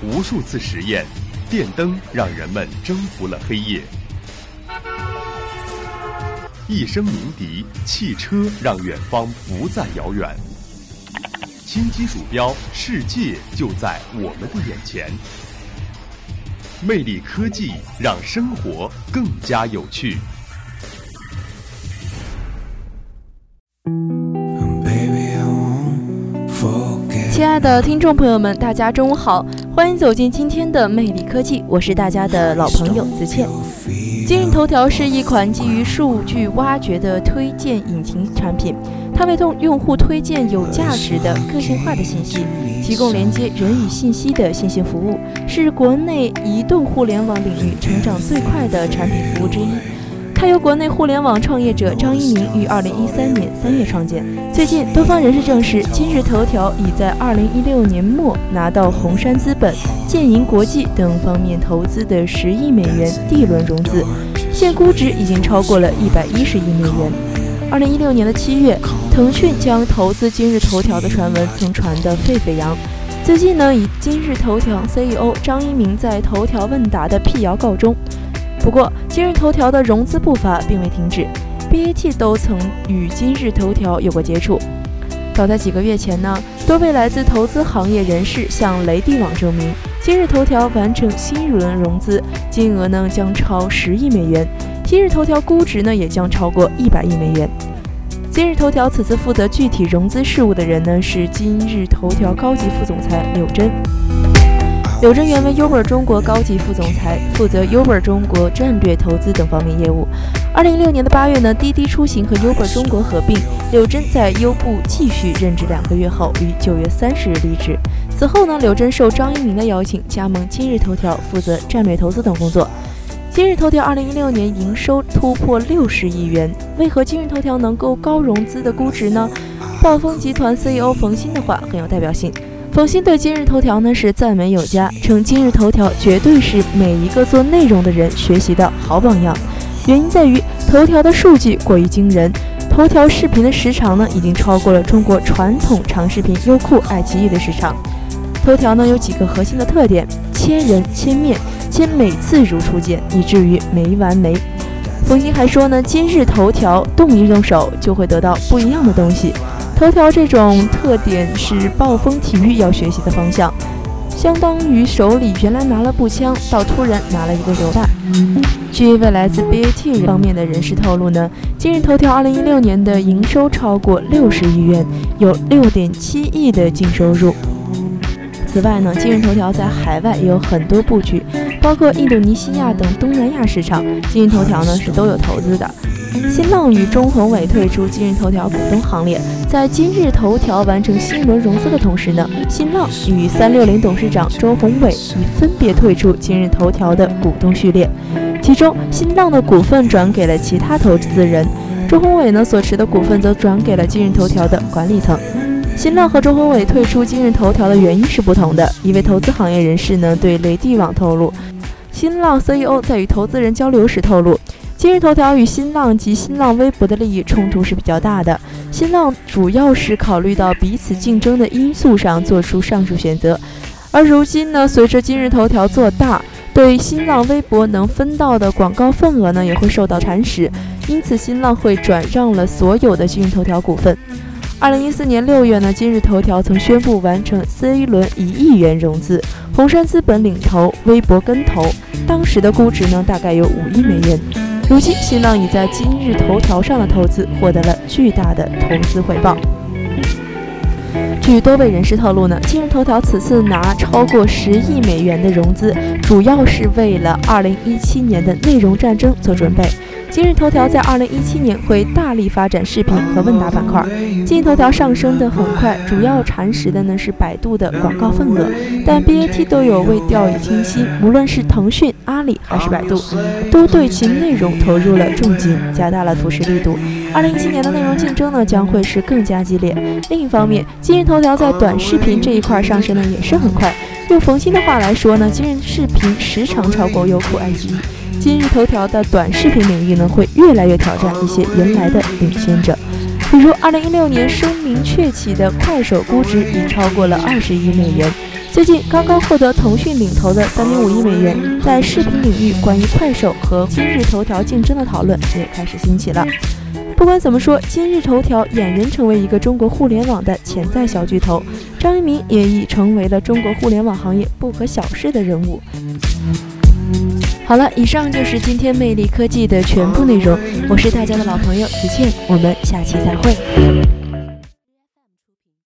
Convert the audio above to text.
无数次实验，电灯让人们征服了黑夜；一声鸣笛，汽车让远方不再遥远。轻击鼠标，世界就在我们的眼前。魅力科技让生活更加有趣。亲爱的听众朋友们，大家中午好，欢迎走进今天的魅力科技，我是大家的老朋友子倩。今日头条是一款基于数据挖掘的推荐引擎产品，它为用用户推荐有价值的个性化的信息，提供连接人与信息的信息服务，是国内移动互联网领域成长最快的产品服务之一。它由国内互联网创业者张一鸣于二零一三年三月创建。最近，多方人士证实，今日头条已在二零一六年末拿到红杉资本、建银国际等方面投资的十亿美元 D 轮融资，现估值已经超过了一百一十亿美元。二零一六年的七月，腾讯将投资今日头条的传闻曾传得沸沸扬。最近呢，以今日头条 CEO 张一鸣在头条问答的辟谣告终。不过，今日头条的融资步伐并未停止，BAT 都曾与今日头条有过接触。早在几个月前呢，多位来自投资行业人士向雷地网证明，今日头条完成新一轮融资，金额呢将超十亿美元，今日头条估值呢也将超过一百亿美元。今日头条此次负责具体融资事务的人呢是今日头条高级副总裁柳真。柳真原为 Uber 中国高级副总裁，负责 Uber 中国战略投资等方面业务。二零一六年的八月呢，滴滴出行和 Uber 中国合并，柳真在优步继续任职两个月后，于九月三十日离职。此后呢，柳真受张一鸣的邀请，加盟今日头条，负责战略投资等工作。今日头条二零一六年营收突破六十亿元，为何今日头条能够高融资的估值呢？暴风集团 CEO 冯鑫的话很有代表性。冯鑫对今日头条呢是赞美有加，称今日头条绝对是每一个做内容的人学习的好榜样。原因在于头条的数据过于惊人，头条视频的时长呢已经超过了中国传统长视频优酷、爱奇艺的时长。头条呢有几个核心的特点：千人、千面，且每次如初见，以至于没完没。冯鑫还说呢，今日头条动一动手就会得到不一样的东西。头条这种特点是暴风体育要学习的方向，相当于手里原来拿了步枪，到突然拿了一个榴弹。据一位来自 BAT 方面的人士透露呢，今日头条2016年的营收超过六十亿元，有6.7亿的净收入。此外呢，今日头条在海外也有很多布局，包括印度尼西亚等东南亚市场，今日头条呢是都有投资的。新浪与中宏伟退出今日头条股东行列，在今日头条完成新一轮融资的同时呢，新浪与三六零董事长周宏伟已分别退出今日头条的股东序列，其中新浪的股份转给了其他投资人，周宏伟呢所持的股份则转给了今日头条的管理层。新浪和周宏伟退出今日头条的原因是不同的，一位投资行业人士呢对雷地网透露，新浪 CEO 在与投资人交流时透露。今日头条与新浪及新浪微博的利益冲突是比较大的。新浪主要是考虑到彼此竞争的因素上做出上述选择，而如今呢，随着今日头条做大，对新浪微博能分到的广告份额呢也会受到蚕食，因此新浪会转让了所有的今日头条股份。二零一四年六月呢，今日头条曾宣布完成 C 轮一亿元融资，红杉资本领投，微博跟投，当时的估值呢大概有五亿美元。如今，新浪已在今日头条上的投资获得了巨大的投资回报。据多位人士透露呢，今日头条此次拿超过十亿美元的融资，主要是为了二零一七年的内容战争做准备。今日头条在二零一七年会大力发展视频和问答板块。今日头条上升的很快，主要蚕食的呢是百度的广告份额，但 BAT 都有未掉以轻心，无论是腾讯、阿里还是百度，都对其内容投入了重金，加大了扶持力度。二零一七年的内容竞争呢将会是更加激烈。另一方面，今日头条在短视频这一块上升的也是很快。用冯鑫的话来说呢，今日视频时长超过优酷、爱奇艺。今日头条的短视频领域呢，会越来越挑战一些原来的领先者，比如二零一六年声名鹊起的快手，估值已超过了二十亿美元。最近刚刚获得腾讯领投的三点五亿美元，在视频领域关于快手和今日头条竞争的讨论也开始兴起了。不管怎么说，今日头条俨然成为一个中国互联网的潜在小巨头，张一鸣也已成为了中国互联网行业不可小视的人物。好了，以上就是今天魅力科技的全部内容，我是大家的老朋友子倩，我们下期再会。